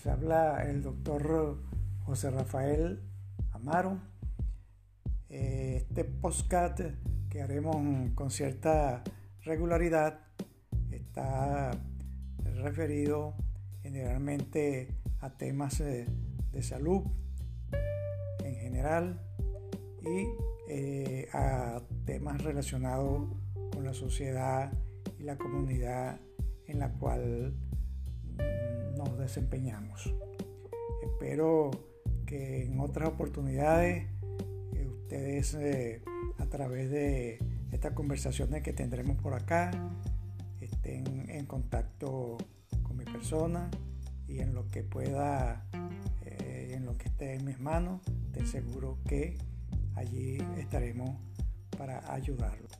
Les habla el doctor José Rafael Amaro. Eh, este podcast que haremos con cierta regularidad está referido generalmente a temas de salud en general y eh, a temas relacionados con la sociedad y la comunidad en la cual desempeñamos. Espero que en otras oportunidades eh, ustedes eh, a través de estas conversaciones que tendremos por acá estén en contacto con mi persona y en lo que pueda, en lo que esté en mis manos, te seguro que allí estaremos para ayudarlo.